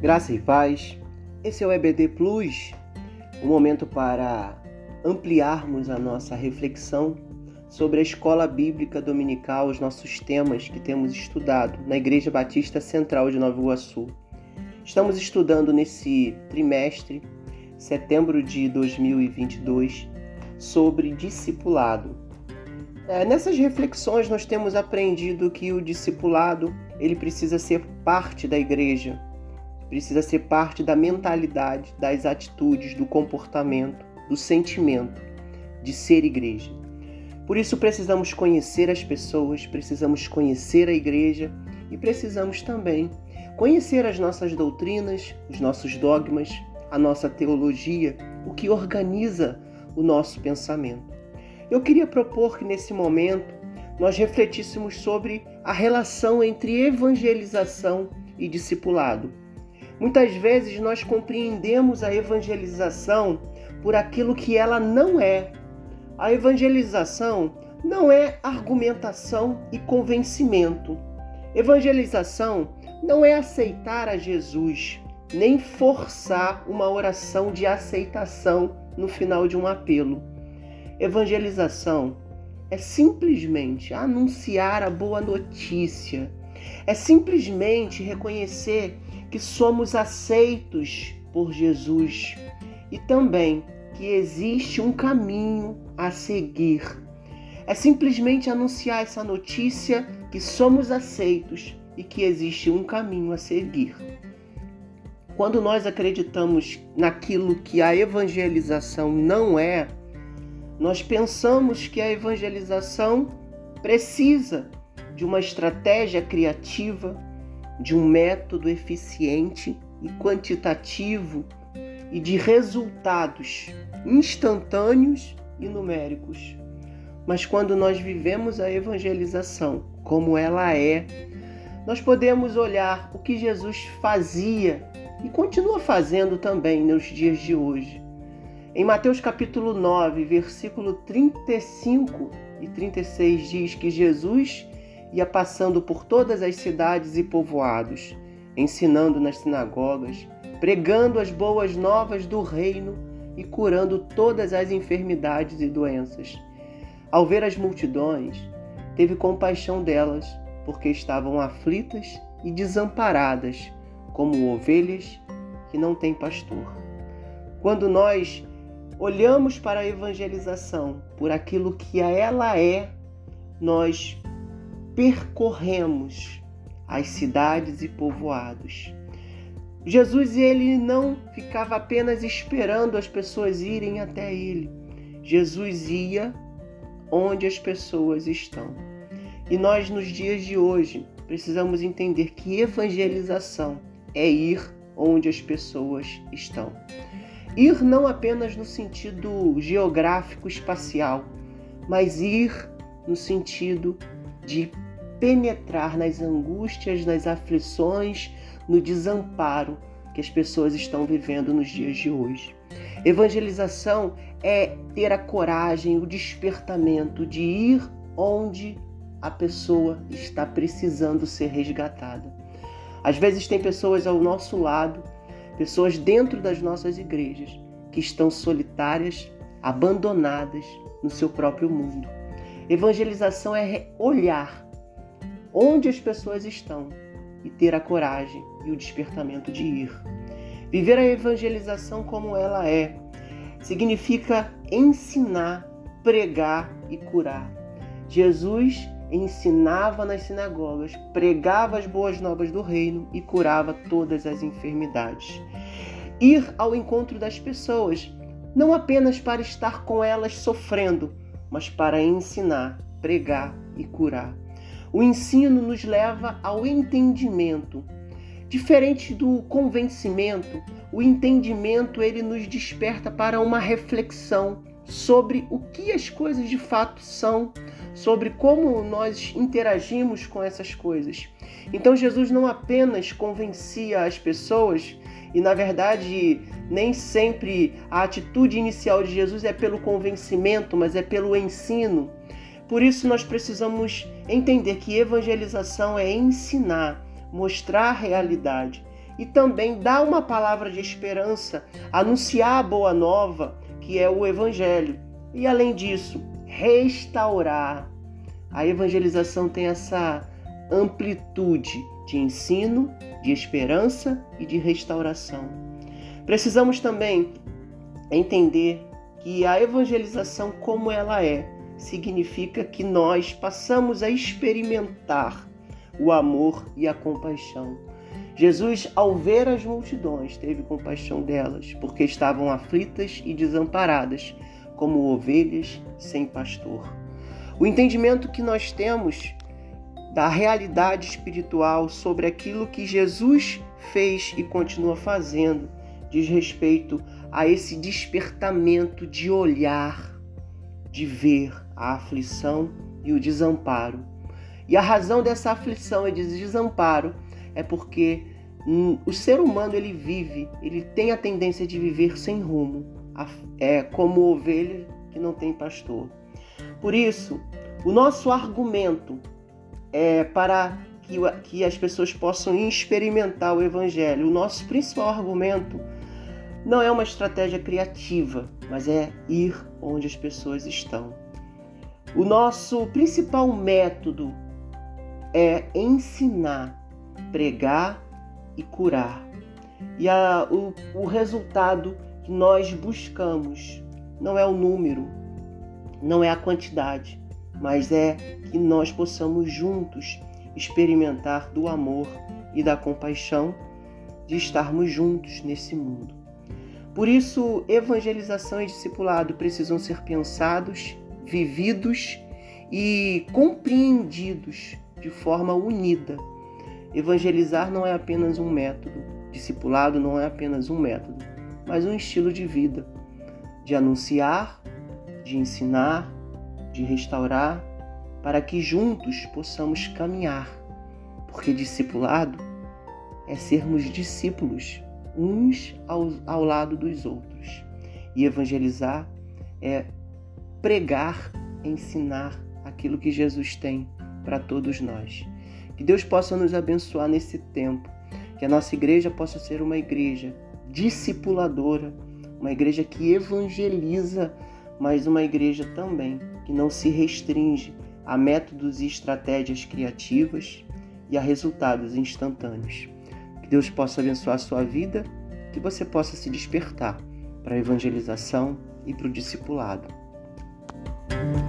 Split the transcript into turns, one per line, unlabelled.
Graça e paz. Esse é o EBD Plus, um momento para ampliarmos a nossa reflexão sobre a escola bíblica dominical, os nossos temas que temos estudado na Igreja Batista Central de Nova Iguaçu. Estamos estudando nesse trimestre, setembro de 2022, sobre discipulado. É, nessas reflexões nós temos aprendido que o discipulado ele precisa ser parte da igreja, precisa ser parte da mentalidade, das atitudes, do comportamento, do sentimento de ser igreja. Por isso precisamos conhecer as pessoas, precisamos conhecer a igreja e precisamos também conhecer as nossas doutrinas, os nossos dogmas, a nossa teologia, o que organiza o nosso pensamento. Eu queria propor que nesse momento nós refletíssemos sobre a relação entre evangelização e discipulado. Muitas vezes nós compreendemos a evangelização por aquilo que ela não é. A evangelização não é argumentação e convencimento. Evangelização não é aceitar a Jesus, nem forçar uma oração de aceitação no final de um apelo. Evangelização é simplesmente anunciar a boa notícia, é simplesmente reconhecer que somos aceitos por Jesus e também que existe um caminho a seguir. É simplesmente anunciar essa notícia que somos aceitos e que existe um caminho a seguir. Quando nós acreditamos naquilo que a evangelização não é, nós pensamos que a evangelização precisa de uma estratégia criativa, de um método eficiente e quantitativo e de resultados instantâneos e numéricos. Mas quando nós vivemos a evangelização como ela é, nós podemos olhar o que Jesus fazia e continua fazendo também nos dias de hoje. Em Mateus capítulo 9, versículo 35 e 36 diz que Jesus ia passando por todas as cidades e povoados, ensinando nas sinagogas, pregando as boas novas do reino e curando todas as enfermidades e doenças. Ao ver as multidões, teve compaixão delas, porque estavam aflitas e desamparadas, como ovelhas que não têm pastor. Quando nós olhamos para a evangelização por aquilo que ela é, nós percorremos as cidades e povoados. Jesus ele não ficava apenas esperando as pessoas irem até ele. Jesus ia onde as pessoas estão. E nós nos dias de hoje precisamos entender que evangelização é ir onde as pessoas estão. Ir não apenas no sentido geográfico espacial, mas ir no sentido de penetrar nas angústias, nas aflições, no desamparo que as pessoas estão vivendo nos dias de hoje. Evangelização é ter a coragem, o despertamento de ir onde a pessoa está precisando ser resgatada. Às vezes tem pessoas ao nosso lado, pessoas dentro das nossas igrejas, que estão solitárias, abandonadas no seu próprio mundo. Evangelização é olhar onde as pessoas estão e ter a coragem e o despertamento de ir. Viver a evangelização como ela é significa ensinar, pregar e curar. Jesus ensinava nas sinagogas, pregava as boas novas do reino e curava todas as enfermidades. Ir ao encontro das pessoas, não apenas para estar com elas sofrendo, mas para ensinar, pregar e curar. O ensino nos leva ao entendimento. Diferente do convencimento, o entendimento ele nos desperta para uma reflexão sobre o que as coisas de fato são, sobre como nós interagimos com essas coisas. Então Jesus não apenas convencia as pessoas, e na verdade nem sempre a atitude inicial de Jesus é pelo convencimento, mas é pelo ensino. Por isso, nós precisamos entender que evangelização é ensinar, mostrar a realidade. e também dar uma palavra de esperança, anunciar a boa nova, que é o Evangelho. E além disso, restaurar. A evangelização tem essa amplitude de ensino, de esperança e de restauração. Precisamos também entender que a evangelização, como ela é, significa que nós passamos a experimentar o amor e a compaixão. Jesus, ao ver as multidões, teve compaixão delas, porque estavam aflitas e desamparadas, como ovelhas sem pastor. O entendimento que nós temos da realidade espiritual sobre aquilo que Jesus fez e continua fazendo diz respeito a esse despertamento de olhar, de ver a aflição e o desamparo. E a razão dessa aflição e desse desamparo é porque hum, o ser humano ele vive, ele tem a tendência de viver sem rumo, é como ovelha que não tem pastor. Por isso, o nosso argumento é para que, que as pessoas possam experimentar o Evangelho. O nosso principal argumento não é uma estratégia criativa, mas é ir onde as pessoas estão. O nosso principal método é ensinar, pregar e curar. E a, o, o resultado que nós buscamos não é o número, não é a quantidade, mas é que nós possamos juntos experimentar do amor e da compaixão de estarmos juntos nesse mundo. Por isso, evangelização e discipulado precisam ser pensados, vividos e compreendidos de forma unida. Evangelizar não é apenas um método, discipulado não é apenas um método, mas um estilo de vida, de anunciar, de ensinar, de restaurar, para que juntos possamos caminhar, porque discipulado é sermos discípulos uns ao, ao lado dos outros. E evangelizar é pregar, ensinar aquilo que Jesus tem para todos nós. Que Deus possa nos abençoar nesse tempo, que a nossa igreja possa ser uma igreja discipuladora, uma igreja que evangeliza, mas uma igreja também que não se restringe a métodos e estratégias criativas e a resultados instantâneos. Que Deus possa abençoar a sua vida, que você possa se despertar para a evangelização e para o discipulado. thank you